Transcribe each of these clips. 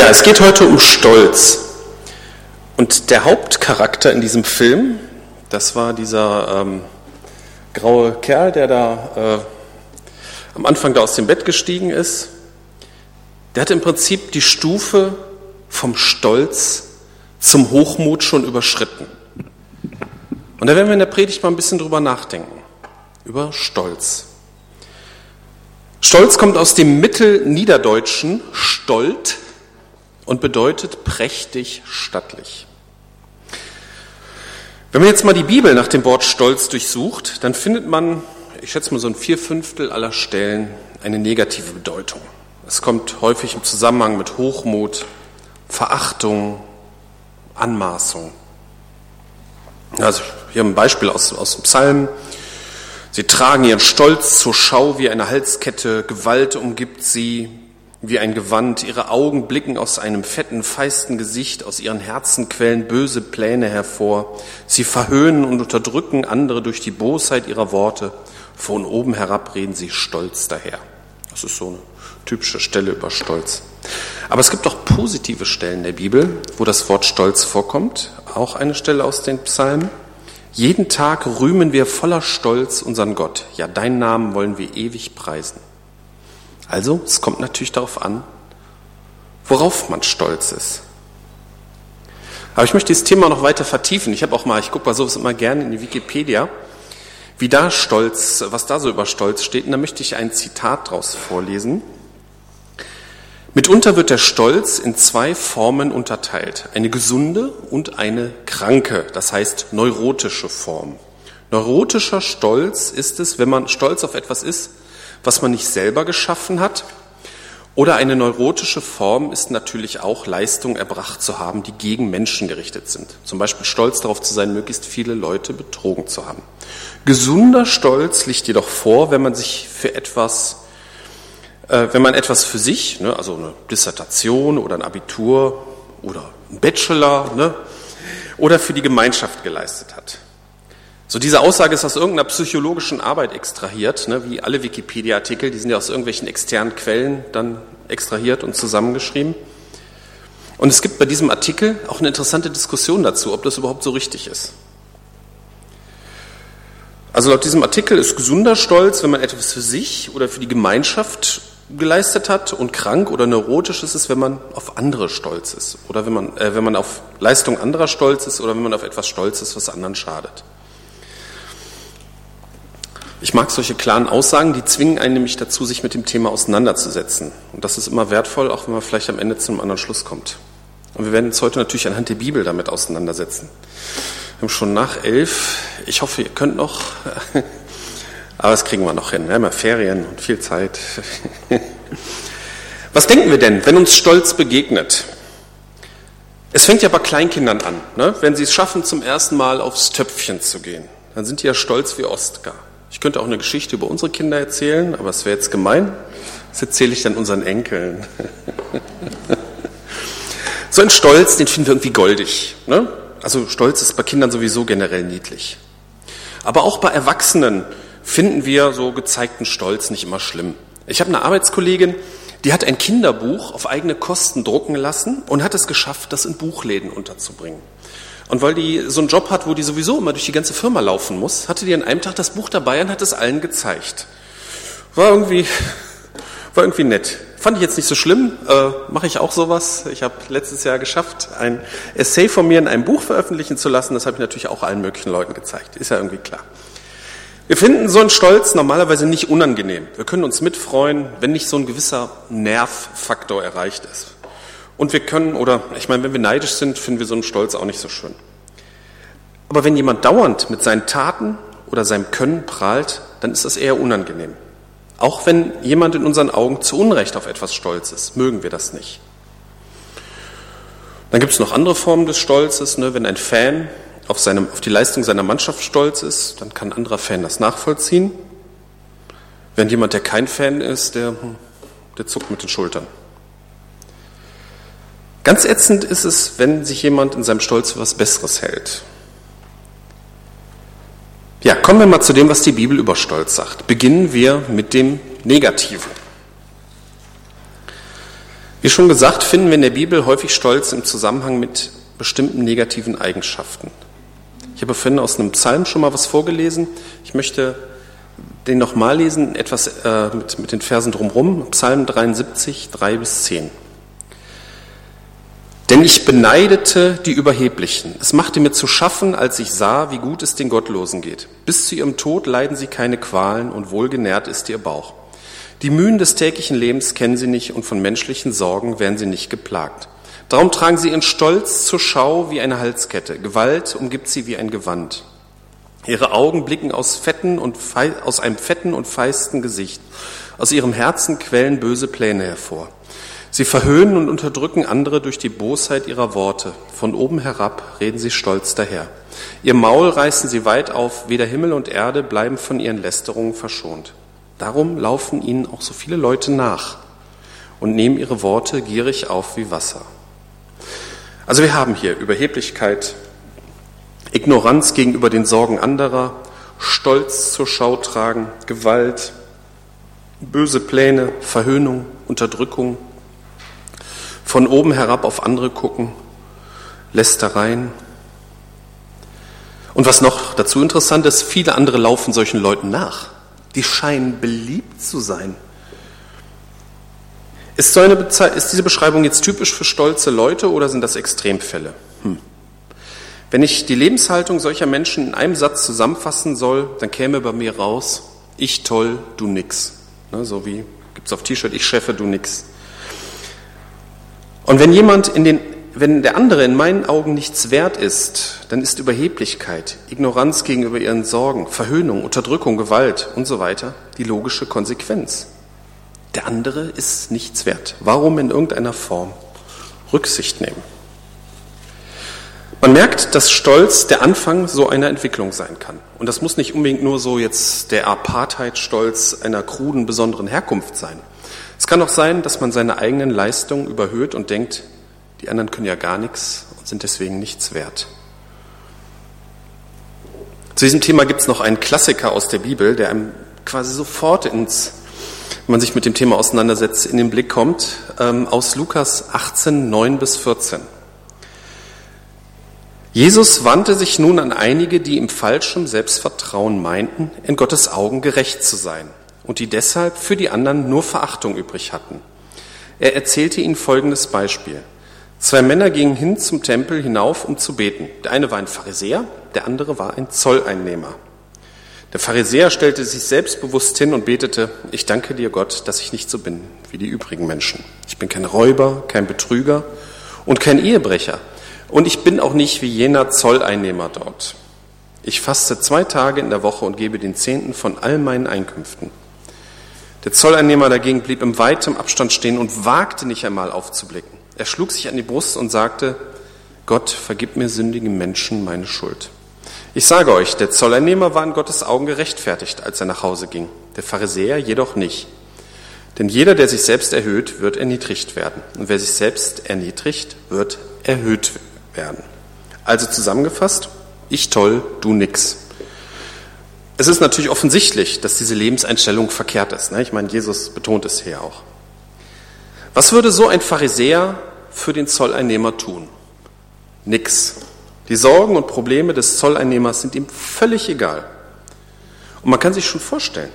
Ja, es geht heute um Stolz. Und der Hauptcharakter in diesem Film, das war dieser ähm, graue Kerl, der da äh, am Anfang da aus dem Bett gestiegen ist. Der hat im Prinzip die Stufe vom Stolz zum Hochmut schon überschritten. Und da werden wir in der Predigt mal ein bisschen drüber nachdenken. Über Stolz. Stolz kommt aus dem Mittelniederdeutschen Stolt und bedeutet prächtig stattlich. Wenn man jetzt mal die Bibel nach dem Wort Stolz durchsucht, dann findet man, ich schätze mal so ein Vierfünftel aller Stellen, eine negative Bedeutung. Es kommt häufig im Zusammenhang mit Hochmut, Verachtung, Anmaßung. Also hier ein Beispiel aus, aus dem Psalm. Sie tragen ihren Stolz zur Schau wie eine Halskette, Gewalt umgibt sie wie ein Gewand, ihre Augen blicken aus einem fetten, feisten Gesicht, aus ihren Herzen quellen böse Pläne hervor. Sie verhöhnen und unterdrücken andere durch die Bosheit ihrer Worte. Von oben herab reden sie stolz daher. Das ist so eine typische Stelle über Stolz. Aber es gibt auch positive Stellen der Bibel, wo das Wort Stolz vorkommt. Auch eine Stelle aus den Psalmen. Jeden Tag rühmen wir voller Stolz unseren Gott. Ja, deinen Namen wollen wir ewig preisen. Also, es kommt natürlich darauf an, worauf man stolz ist. Aber ich möchte dieses Thema noch weiter vertiefen. Ich habe auch mal, ich gucke mal sowas immer gerne in die Wikipedia, wie da Stolz, was da so über Stolz steht. Und da möchte ich ein Zitat draus vorlesen. Mitunter wird der Stolz in zwei Formen unterteilt. Eine gesunde und eine kranke, das heißt neurotische Form. Neurotischer Stolz ist es, wenn man stolz auf etwas ist, was man nicht selber geschaffen hat. Oder eine neurotische Form ist natürlich auch Leistungen erbracht zu haben, die gegen Menschen gerichtet sind. Zum Beispiel stolz darauf zu sein, möglichst viele Leute betrogen zu haben. Gesunder Stolz liegt jedoch vor, wenn man sich für etwas äh, wenn man etwas für sich, ne, also eine Dissertation oder ein Abitur oder ein Bachelor ne, oder für die Gemeinschaft geleistet hat. So diese Aussage ist aus irgendeiner psychologischen Arbeit extrahiert, ne, wie alle Wikipedia-Artikel, die sind ja aus irgendwelchen externen Quellen dann extrahiert und zusammengeschrieben. Und es gibt bei diesem Artikel auch eine interessante Diskussion dazu, ob das überhaupt so richtig ist. Also laut diesem Artikel ist gesunder Stolz, wenn man etwas für sich oder für die Gemeinschaft geleistet hat und krank oder neurotisch ist es, wenn man auf andere stolz ist oder wenn man, äh, wenn man auf Leistung anderer stolz ist oder wenn man auf etwas stolz ist, was anderen schadet. Ich mag solche klaren Aussagen, die zwingen einen nämlich dazu, sich mit dem Thema auseinanderzusetzen. Und das ist immer wertvoll, auch wenn man vielleicht am Ende zu einem anderen Schluss kommt. Und wir werden uns heute natürlich anhand der Bibel damit auseinandersetzen. Wir haben schon nach elf. Ich hoffe, ihr könnt noch. Aber das kriegen wir noch hin. Wir haben ja Ferien und viel Zeit. Was denken wir denn, wenn uns Stolz begegnet? Es fängt ja bei Kleinkindern an. Ne? Wenn sie es schaffen, zum ersten Mal aufs Töpfchen zu gehen, dann sind die ja stolz wie Ostkar. Ich könnte auch eine Geschichte über unsere Kinder erzählen, aber es wäre jetzt gemein. Das erzähle ich dann unseren Enkeln. so ein Stolz, den finden wir irgendwie goldig. Ne? Also Stolz ist bei Kindern sowieso generell niedlich. Aber auch bei Erwachsenen finden wir so gezeigten Stolz nicht immer schlimm. Ich habe eine Arbeitskollegin, die hat ein Kinderbuch auf eigene Kosten drucken lassen und hat es geschafft, das in Buchläden unterzubringen. Und weil die so einen Job hat, wo die sowieso immer durch die ganze Firma laufen muss, hatte die an einem Tag das Buch dabei und hat es allen gezeigt. War irgendwie, war irgendwie nett. Fand ich jetzt nicht so schlimm, äh, mache ich auch sowas. Ich habe letztes Jahr geschafft, ein Essay von mir in einem Buch veröffentlichen zu lassen. Das habe ich natürlich auch allen möglichen Leuten gezeigt. Ist ja irgendwie klar. Wir finden so einen Stolz normalerweise nicht unangenehm. Wir können uns mitfreuen, wenn nicht so ein gewisser Nervfaktor erreicht ist. Und wir können, oder ich meine, wenn wir neidisch sind, finden wir so einen Stolz auch nicht so schön. Aber wenn jemand dauernd mit seinen Taten oder seinem Können prahlt, dann ist das eher unangenehm. Auch wenn jemand in unseren Augen zu Unrecht auf etwas stolz ist, mögen wir das nicht. Dann gibt es noch andere Formen des Stolzes, ne? wenn ein Fan auf, seine, auf die Leistung seiner Mannschaft stolz ist, dann kann ein anderer Fan das nachvollziehen. Wenn jemand, der kein Fan ist, der, der zuckt mit den Schultern. Ganz ätzend ist es, wenn sich jemand in seinem Stolz für was Besseres hält. Ja, kommen wir mal zu dem, was die Bibel über Stolz sagt. Beginnen wir mit dem Negativen. Wie schon gesagt, finden wir in der Bibel häufig Stolz im Zusammenhang mit bestimmten negativen Eigenschaften. Ich habe vorhin aus einem Psalm schon mal was vorgelesen. Ich möchte den nochmal lesen, etwas äh, mit, mit den Versen drumherum. Psalm 73, 3 bis 10. Denn ich beneidete die Überheblichen. Es machte mir zu schaffen, als ich sah, wie gut es den Gottlosen geht. Bis zu ihrem Tod leiden sie keine Qualen und wohlgenährt ist ihr Bauch. Die Mühen des täglichen Lebens kennen sie nicht und von menschlichen Sorgen werden sie nicht geplagt. Darum tragen sie ihren Stolz zur Schau wie eine Halskette. Gewalt umgibt sie wie ein Gewand. Ihre Augen blicken aus, fetten und aus einem fetten und feisten Gesicht. Aus ihrem Herzen quellen böse Pläne hervor. Sie verhöhnen und unterdrücken andere durch die Bosheit ihrer Worte. Von oben herab reden sie stolz daher. Ihr Maul reißen sie weit auf, weder Himmel und Erde bleiben von ihren Lästerungen verschont. Darum laufen ihnen auch so viele Leute nach und nehmen ihre Worte gierig auf wie Wasser. Also wir haben hier Überheblichkeit, Ignoranz gegenüber den Sorgen anderer, Stolz zur Schau tragen, Gewalt, böse Pläne, Verhöhnung, Unterdrückung, von oben herab auf andere gucken, Lästereien. Und was noch dazu interessant ist, viele andere laufen solchen Leuten nach. Die scheinen beliebt zu sein. Ist, so eine ist diese Beschreibung jetzt typisch für stolze Leute oder sind das Extremfälle? Hm. Wenn ich die Lebenshaltung solcher Menschen in einem Satz zusammenfassen soll, dann käme bei mir raus, ich toll, du nix. Ne, so wie gibt's auf T-Shirt, ich Chefe, du nix. Und wenn jemand in den, wenn der andere in meinen Augen nichts wert ist, dann ist Überheblichkeit, Ignoranz gegenüber ihren Sorgen, Verhöhnung, Unterdrückung, Gewalt und so weiter die logische Konsequenz. Der andere ist nichts wert. Warum in irgendeiner Form Rücksicht nehmen? Man merkt, dass Stolz der Anfang so einer Entwicklung sein kann. Und das muss nicht unbedingt nur so jetzt der Apartheid-Stolz einer kruden, besonderen Herkunft sein. Es kann auch sein, dass man seine eigenen Leistungen überhöht und denkt, die anderen können ja gar nichts und sind deswegen nichts wert. Zu diesem Thema gibt es noch einen Klassiker aus der Bibel, der einem quasi sofort ins, wenn man sich mit dem Thema auseinandersetzt, in den Blick kommt, ähm, aus Lukas 18, 9 bis 14. Jesus wandte sich nun an einige, die im falschen Selbstvertrauen meinten, in Gottes Augen gerecht zu sein und die deshalb für die anderen nur Verachtung übrig hatten. Er erzählte ihnen folgendes Beispiel. Zwei Männer gingen hin zum Tempel hinauf, um zu beten. Der eine war ein Pharisäer, der andere war ein Zolleinnehmer. Der Pharisäer stellte sich selbstbewusst hin und betete, ich danke dir Gott, dass ich nicht so bin wie die übrigen Menschen. Ich bin kein Räuber, kein Betrüger und kein Ehebrecher. Und ich bin auch nicht wie jener Zolleinnehmer dort. Ich faste zwei Tage in der Woche und gebe den Zehnten von all meinen Einkünften. Der Zolleinnehmer dagegen blieb im weitem Abstand stehen und wagte nicht einmal aufzublicken. Er schlug sich an die Brust und sagte, Gott, vergib mir sündigen Menschen meine Schuld. Ich sage euch, der Zolleinnehmer war in Gottes Augen gerechtfertigt, als er nach Hause ging, der Pharisäer jedoch nicht. Denn jeder, der sich selbst erhöht, wird erniedrigt werden. Und wer sich selbst erniedrigt, wird erhöht werden. Also zusammengefasst, ich toll, du nix. Es ist natürlich offensichtlich, dass diese Lebenseinstellung verkehrt ist. Ne? Ich meine, Jesus betont es hier auch. Was würde so ein Pharisäer für den Zolleinnehmer tun? Nix. Die Sorgen und Probleme des Zolleinnehmers sind ihm völlig egal. Und man kann sich schon vorstellen,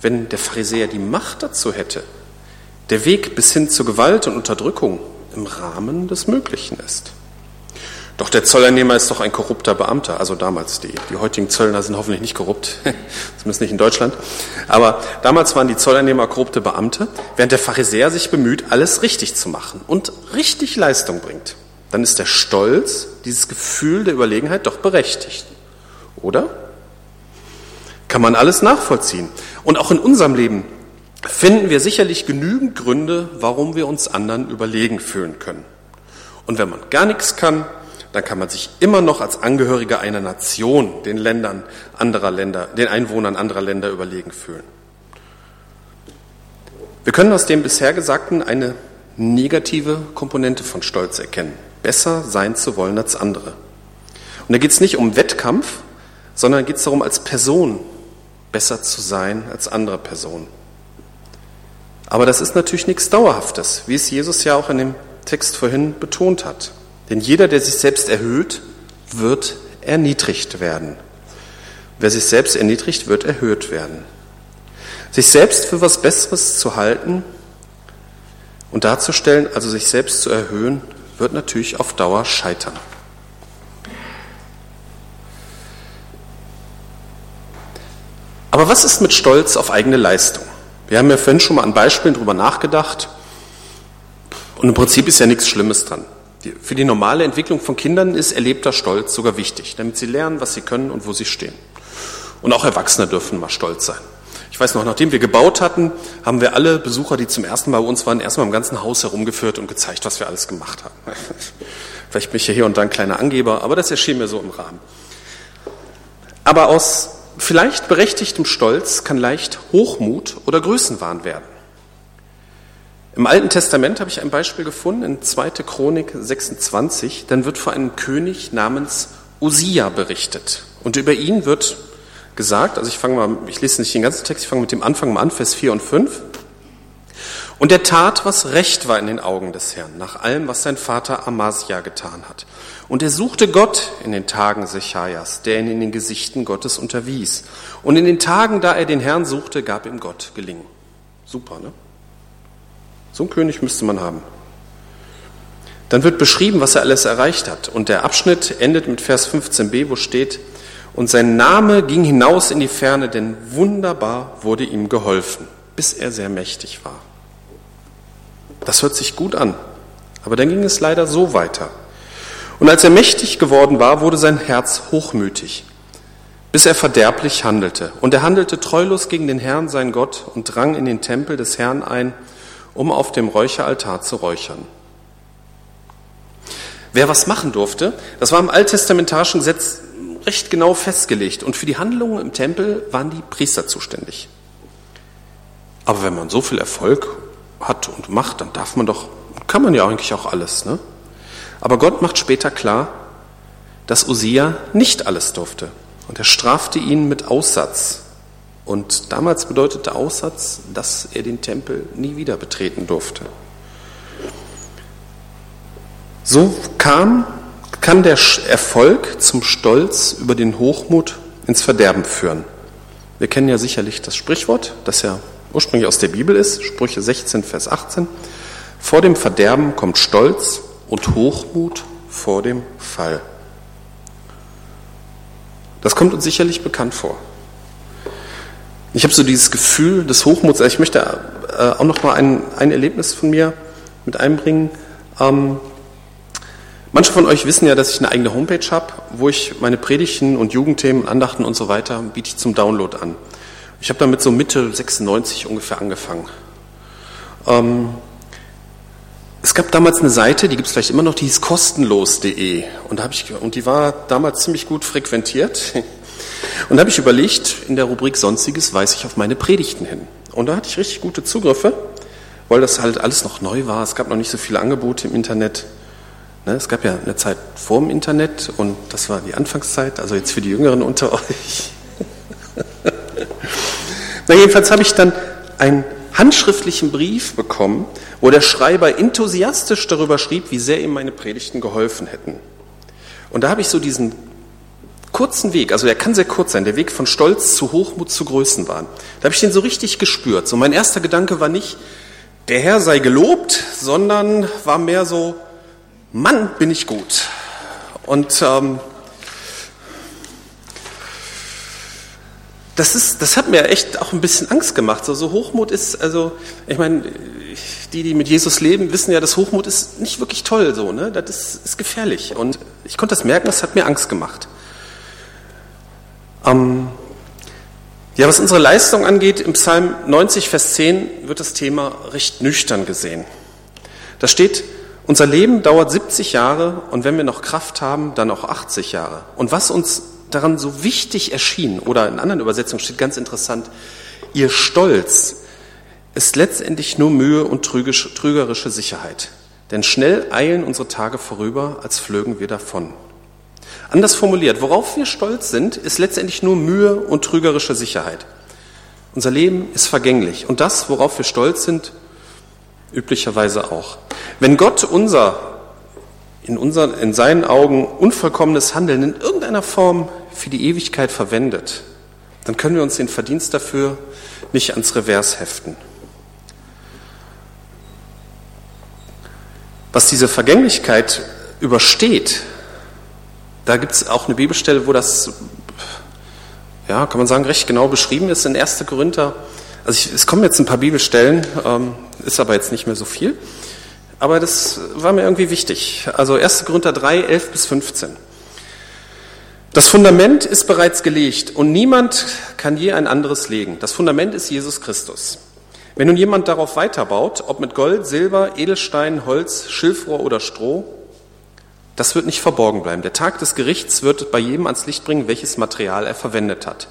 wenn der Pharisäer die Macht dazu hätte, der Weg bis hin zur Gewalt und Unterdrückung im Rahmen des Möglichen ist. Doch der Zolleinnehmer ist doch ein korrupter Beamter, also damals. Die, die heutigen Zöllner sind hoffentlich nicht korrupt, zumindest nicht in Deutschland. Aber damals waren die Zolleinnehmer korrupte Beamte, während der Pharisäer sich bemüht, alles richtig zu machen und richtig Leistung bringt. Dann ist der Stolz, dieses Gefühl der Überlegenheit doch berechtigt. Oder? Kann man alles nachvollziehen. Und auch in unserem Leben finden wir sicherlich genügend Gründe, warum wir uns anderen überlegen fühlen können. Und wenn man gar nichts kann, dann kann man sich immer noch als Angehöriger einer Nation den Ländern anderer Länder, den Einwohnern anderer Länder überlegen fühlen. Wir können aus dem bisher Gesagten eine negative Komponente von Stolz erkennen. Besser sein zu wollen als andere. Und da geht es nicht um Wettkampf, sondern geht es darum, als Person besser zu sein als andere Personen. Aber das ist natürlich nichts Dauerhaftes, wie es Jesus ja auch in dem Text vorhin betont hat. Denn jeder, der sich selbst erhöht, wird erniedrigt werden. Wer sich selbst erniedrigt, wird erhöht werden. Sich selbst für was Besseres zu halten und darzustellen, also sich selbst zu erhöhen, wird natürlich auf Dauer scheitern. Aber was ist mit Stolz auf eigene Leistung? Wir haben ja vorhin schon mal an Beispielen drüber nachgedacht. Und im Prinzip ist ja nichts Schlimmes dran. Für die normale Entwicklung von Kindern ist erlebter Stolz sogar wichtig, damit sie lernen, was sie können und wo sie stehen. Und auch Erwachsene dürfen mal stolz sein. Ich weiß noch, nachdem wir gebaut hatten, haben wir alle Besucher, die zum ersten Mal bei uns waren, erstmal im ganzen Haus herumgeführt und gezeigt, was wir alles gemacht haben. Vielleicht bin ich ja hier und da ein kleiner Angeber, aber das erschien mir so im Rahmen. Aber aus vielleicht berechtigtem Stolz kann leicht Hochmut oder Größenwahn werden. Im Alten Testament habe ich ein Beispiel gefunden, in 2. Chronik 26. Dann wird vor einem König namens Usia berichtet. Und über ihn wird gesagt, also ich fange mal, ich lese nicht den ganzen Text, ich fange mit dem Anfang mal an, Vers 4 und 5. Und er tat, was recht war in den Augen des Herrn, nach allem, was sein Vater Amasia getan hat. Und er suchte Gott in den Tagen Sechajas, der ihn in den Gesichten Gottes unterwies. Und in den Tagen, da er den Herrn suchte, gab ihm Gott gelingen. Super, ne? So einen König müsste man haben. Dann wird beschrieben, was er alles erreicht hat. Und der Abschnitt endet mit Vers 15b, wo steht, und sein Name ging hinaus in die Ferne, denn wunderbar wurde ihm geholfen, bis er sehr mächtig war. Das hört sich gut an, aber dann ging es leider so weiter. Und als er mächtig geworden war, wurde sein Herz hochmütig, bis er verderblich handelte. Und er handelte treulos gegen den Herrn, sein Gott, und drang in den Tempel des Herrn ein, um auf dem Räucheraltar zu räuchern. Wer was machen durfte, das war im alttestamentarischen Gesetz recht genau festgelegt. Und für die Handlungen im Tempel waren die Priester zuständig. Aber wenn man so viel Erfolg hat und macht, dann darf man doch, kann man ja eigentlich auch alles. Ne? Aber Gott macht später klar, dass Usia nicht alles durfte. Und er strafte ihn mit Aussatz. Und damals bedeutete Aussatz, dass er den Tempel nie wieder betreten durfte. So kam, kann der Erfolg zum Stolz über den Hochmut ins Verderben führen. Wir kennen ja sicherlich das Sprichwort, das ja ursprünglich aus der Bibel ist, Sprüche 16, Vers 18. Vor dem Verderben kommt Stolz und Hochmut vor dem Fall. Das kommt uns sicherlich bekannt vor. Ich habe so dieses Gefühl des Hochmuts. Ich möchte äh, auch noch mal ein, ein Erlebnis von mir mit einbringen. Ähm, manche von euch wissen ja, dass ich eine eigene Homepage habe, wo ich meine Predigten und Jugendthemen, Andachten und so weiter biete ich zum Download an. Ich habe damit so Mitte 96 ungefähr angefangen. Ähm, es gab damals eine Seite, die gibt es vielleicht immer noch, die hieß kostenlos.de und, und die war damals ziemlich gut frequentiert. Und da habe ich überlegt, in der Rubrik Sonstiges weise ich auf meine Predigten hin. Und da hatte ich richtig gute Zugriffe, weil das halt alles noch neu war. Es gab noch nicht so viele Angebote im Internet. Ne, es gab ja eine Zeit vor dem Internet und das war die Anfangszeit, also jetzt für die Jüngeren unter euch. Na, jedenfalls habe ich dann einen handschriftlichen Brief bekommen, wo der Schreiber enthusiastisch darüber schrieb, wie sehr ihm meine Predigten geholfen hätten. Und da habe ich so diesen kurzen Weg, also er kann sehr kurz sein, der Weg von Stolz zu Hochmut zu Größenwahn. Da habe ich den so richtig gespürt. So mein erster Gedanke war nicht, der Herr sei gelobt, sondern war mehr so, Mann, bin ich gut. Und ähm, das, ist, das hat mir echt auch ein bisschen Angst gemacht. So, so Hochmut ist, also, ich meine, die, die mit Jesus leben, wissen ja, dass Hochmut ist nicht wirklich toll, so, ne? Das ist, ist gefährlich. Und ich konnte das merken, das hat mir Angst gemacht. Ähm, ja, was unsere Leistung angeht, im Psalm 90, Vers 10 wird das Thema recht nüchtern gesehen. Da steht, unser Leben dauert 70 Jahre und wenn wir noch Kraft haben, dann auch 80 Jahre. Und was uns daran so wichtig erschien, oder in anderen Übersetzungen steht ganz interessant, ihr Stolz ist letztendlich nur Mühe und trügerische Sicherheit. Denn schnell eilen unsere Tage vorüber, als flögen wir davon. Anders formuliert, worauf wir stolz sind, ist letztendlich nur Mühe und trügerische Sicherheit. Unser Leben ist vergänglich und das, worauf wir stolz sind, üblicherweise auch. Wenn Gott unser, in, unseren, in seinen Augen unvollkommenes Handeln in irgendeiner Form für die Ewigkeit verwendet, dann können wir uns den Verdienst dafür nicht ans Revers heften. Was diese Vergänglichkeit übersteht, da gibt es auch eine Bibelstelle, wo das, ja, kann man sagen, recht genau beschrieben ist in 1. Korinther. Also ich, es kommen jetzt ein paar Bibelstellen, ähm, ist aber jetzt nicht mehr so viel. Aber das war mir irgendwie wichtig. Also 1. Korinther 3, 11 bis 15. Das Fundament ist bereits gelegt und niemand kann je ein anderes legen. Das Fundament ist Jesus Christus. Wenn nun jemand darauf weiterbaut, ob mit Gold, Silber, Edelstein, Holz, Schilfrohr oder Stroh, das wird nicht verborgen bleiben. Der Tag des Gerichts wird bei jedem ans Licht bringen, welches Material er verwendet hat.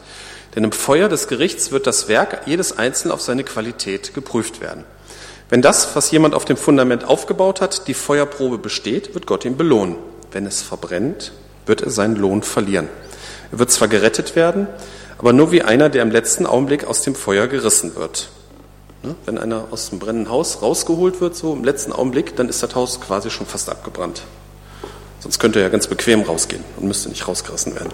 Denn im Feuer des Gerichts wird das Werk jedes Einzelnen auf seine Qualität geprüft werden. Wenn das, was jemand auf dem Fundament aufgebaut hat, die Feuerprobe besteht, wird Gott ihn belohnen. Wenn es verbrennt, wird er seinen Lohn verlieren. Er wird zwar gerettet werden, aber nur wie einer, der im letzten Augenblick aus dem Feuer gerissen wird. Ne? Wenn einer aus dem brennenden Haus rausgeholt wird, so im letzten Augenblick, dann ist das Haus quasi schon fast abgebrannt. Sonst könnte er ja ganz bequem rausgehen und müsste nicht rausgerissen werden.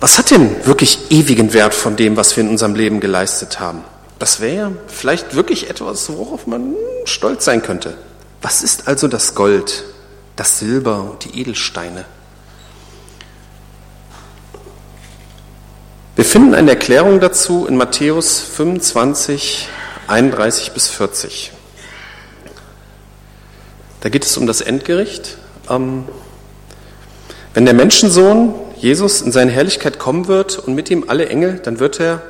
Was hat denn wirklich ewigen Wert von dem, was wir in unserem Leben geleistet haben? Das wäre vielleicht wirklich etwas, worauf man stolz sein könnte. Was ist also das Gold, das Silber und die Edelsteine? Wir finden eine Erklärung dazu in Matthäus 25, 31 bis 40. Da geht es um das Endgericht. Ähm, wenn der Menschensohn Jesus in seine Herrlichkeit kommen wird und mit ihm alle Engel, dann wird er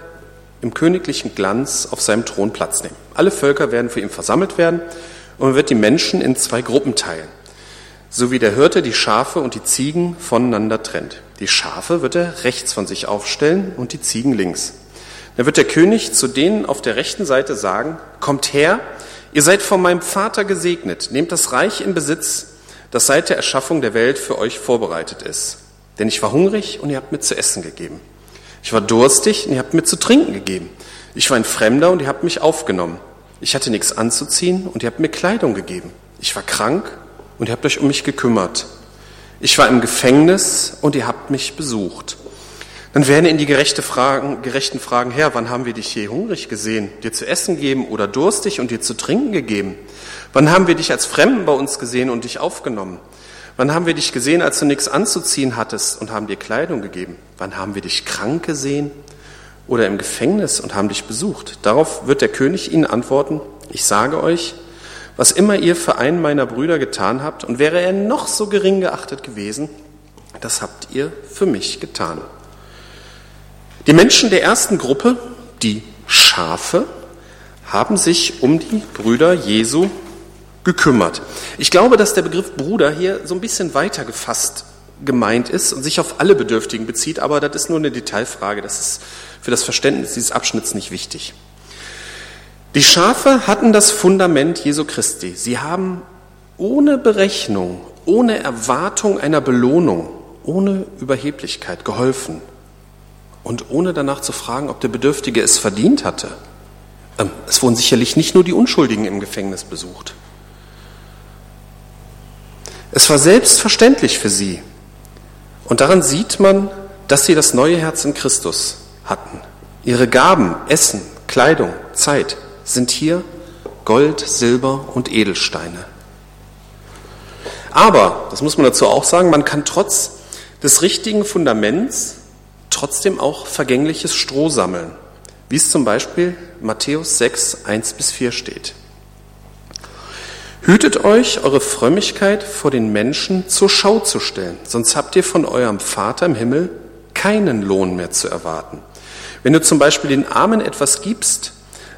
im königlichen Glanz auf seinem Thron Platz nehmen. Alle Völker werden für ihn versammelt werden und er wird die Menschen in zwei Gruppen teilen so wie der Hirte die Schafe und die Ziegen voneinander trennt. Die Schafe wird er rechts von sich aufstellen und die Ziegen links. Dann wird der König zu denen auf der rechten Seite sagen, kommt her, ihr seid von meinem Vater gesegnet, nehmt das Reich in Besitz, das seit der Erschaffung der Welt für euch vorbereitet ist. Denn ich war hungrig und ihr habt mir zu essen gegeben. Ich war durstig und ihr habt mir zu trinken gegeben. Ich war ein Fremder und ihr habt mich aufgenommen. Ich hatte nichts anzuziehen und ihr habt mir Kleidung gegeben. Ich war krank und ihr habt euch um mich gekümmert. Ich war im Gefängnis und ihr habt mich besucht. Dann werden in die gerechte Fragen, gerechten Fragen, Herr, wann haben wir dich je hungrig gesehen, dir zu essen gegeben oder durstig und dir zu trinken gegeben? Wann haben wir dich als Fremden bei uns gesehen und dich aufgenommen? Wann haben wir dich gesehen, als du nichts anzuziehen hattest und haben dir Kleidung gegeben? Wann haben wir dich krank gesehen oder im Gefängnis und haben dich besucht? Darauf wird der König ihnen antworten, ich sage euch, was immer ihr für einen meiner Brüder getan habt, und wäre er noch so gering geachtet gewesen, das habt ihr für mich getan. Die Menschen der ersten Gruppe, die Schafe, haben sich um die Brüder Jesu gekümmert. Ich glaube, dass der Begriff Bruder hier so ein bisschen weiter gefasst gemeint ist und sich auf alle Bedürftigen bezieht, aber das ist nur eine Detailfrage. Das ist für das Verständnis dieses Abschnitts nicht wichtig. Die Schafe hatten das Fundament Jesu Christi. Sie haben ohne Berechnung, ohne Erwartung einer Belohnung, ohne Überheblichkeit geholfen und ohne danach zu fragen, ob der Bedürftige es verdient hatte. Ähm, es wurden sicherlich nicht nur die Unschuldigen im Gefängnis besucht. Es war selbstverständlich für sie. Und daran sieht man, dass sie das neue Herz in Christus hatten. Ihre Gaben, Essen, Kleidung, Zeit sind hier Gold, Silber und Edelsteine. Aber, das muss man dazu auch sagen, man kann trotz des richtigen Fundaments trotzdem auch vergängliches Stroh sammeln, wie es zum Beispiel Matthäus 6, 1 bis 4 steht. Hütet euch, eure Frömmigkeit vor den Menschen zur Schau zu stellen, sonst habt ihr von eurem Vater im Himmel keinen Lohn mehr zu erwarten. Wenn du zum Beispiel den Armen etwas gibst,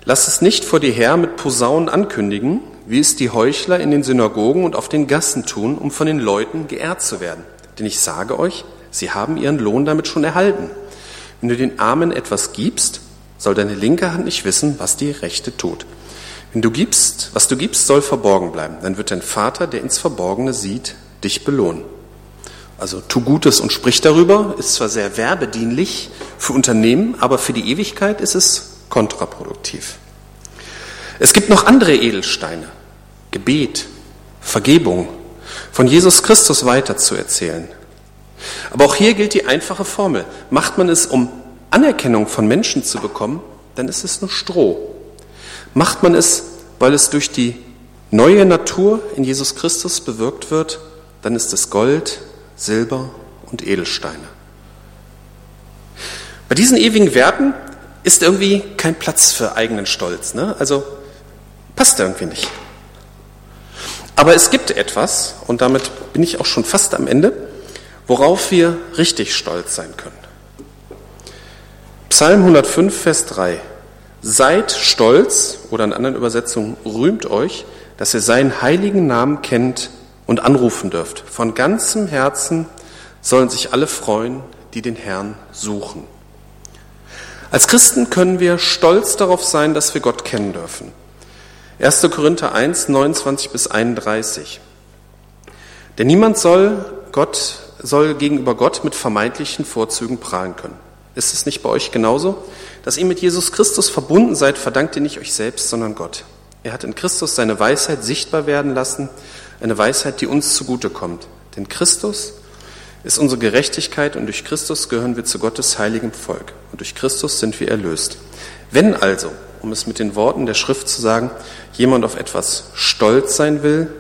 Lass es nicht vor dir her mit Posaunen ankündigen, wie es die Heuchler in den Synagogen und auf den Gassen tun, um von den Leuten geehrt zu werden. Denn ich sage euch, sie haben ihren Lohn damit schon erhalten. Wenn du den Armen etwas gibst, soll deine linke Hand nicht wissen, was die rechte tut. Wenn du gibst, was du gibst, soll verborgen bleiben. Dann wird dein Vater, der ins Verborgene sieht, dich belohnen. Also tu Gutes und sprich darüber, ist zwar sehr werbedienlich für Unternehmen, aber für die Ewigkeit ist es kontraproduktiv. Es gibt noch andere Edelsteine, Gebet, Vergebung, von Jesus Christus weiterzuerzählen. Aber auch hier gilt die einfache Formel. Macht man es, um Anerkennung von Menschen zu bekommen, dann ist es nur Stroh. Macht man es, weil es durch die neue Natur in Jesus Christus bewirkt wird, dann ist es Gold, Silber und Edelsteine. Bei diesen ewigen Werten ist irgendwie kein Platz für eigenen Stolz. Ne? Also passt irgendwie nicht. Aber es gibt etwas, und damit bin ich auch schon fast am Ende, worauf wir richtig stolz sein können. Psalm 105, Vers 3. Seid stolz, oder in anderen Übersetzungen, rühmt euch, dass ihr seinen heiligen Namen kennt und anrufen dürft. Von ganzem Herzen sollen sich alle freuen, die den Herrn suchen. Als Christen können wir stolz darauf sein, dass wir Gott kennen dürfen. 1. Korinther 1, 29 bis 31. Denn niemand soll Gott, soll gegenüber Gott mit vermeintlichen Vorzügen prahlen können. Ist es nicht bei euch genauso? Dass ihr mit Jesus Christus verbunden seid, verdankt ihr nicht euch selbst, sondern Gott. Er hat in Christus seine Weisheit sichtbar werden lassen, eine Weisheit, die uns zugute kommt. Denn Christus ist unsere Gerechtigkeit und durch Christus gehören wir zu Gottes heiligem Volk. Und durch Christus sind wir erlöst. Wenn also, um es mit den Worten der Schrift zu sagen, jemand auf etwas stolz sein will,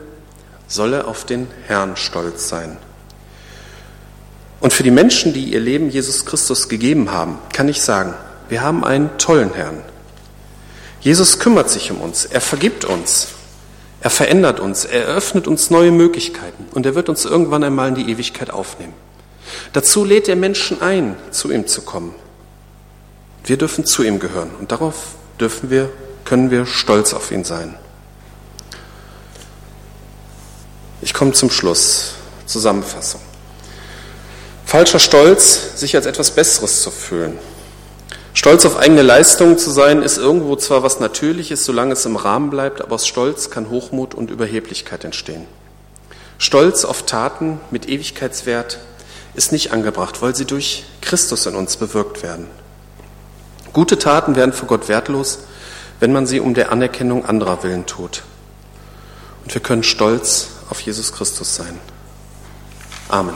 soll er auf den Herrn stolz sein. Und für die Menschen, die ihr Leben Jesus Christus gegeben haben, kann ich sagen, wir haben einen tollen Herrn. Jesus kümmert sich um uns, er vergibt uns, er verändert uns, er eröffnet uns neue Möglichkeiten und er wird uns irgendwann einmal in die Ewigkeit aufnehmen. Dazu lädt er Menschen ein, zu ihm zu kommen. Wir dürfen zu ihm gehören und darauf dürfen wir, können wir stolz auf ihn sein. Ich komme zum Schluss. Zusammenfassung. Falscher Stolz, sich als etwas Besseres zu fühlen. Stolz auf eigene Leistungen zu sein, ist irgendwo zwar was Natürliches, solange es im Rahmen bleibt, aber aus Stolz kann Hochmut und Überheblichkeit entstehen. Stolz auf Taten mit Ewigkeitswert ist nicht angebracht, weil sie durch Christus in uns bewirkt werden. Gute Taten werden für Gott wertlos, wenn man sie um der Anerkennung anderer willen tut. Und wir können stolz auf Jesus Christus sein. Amen.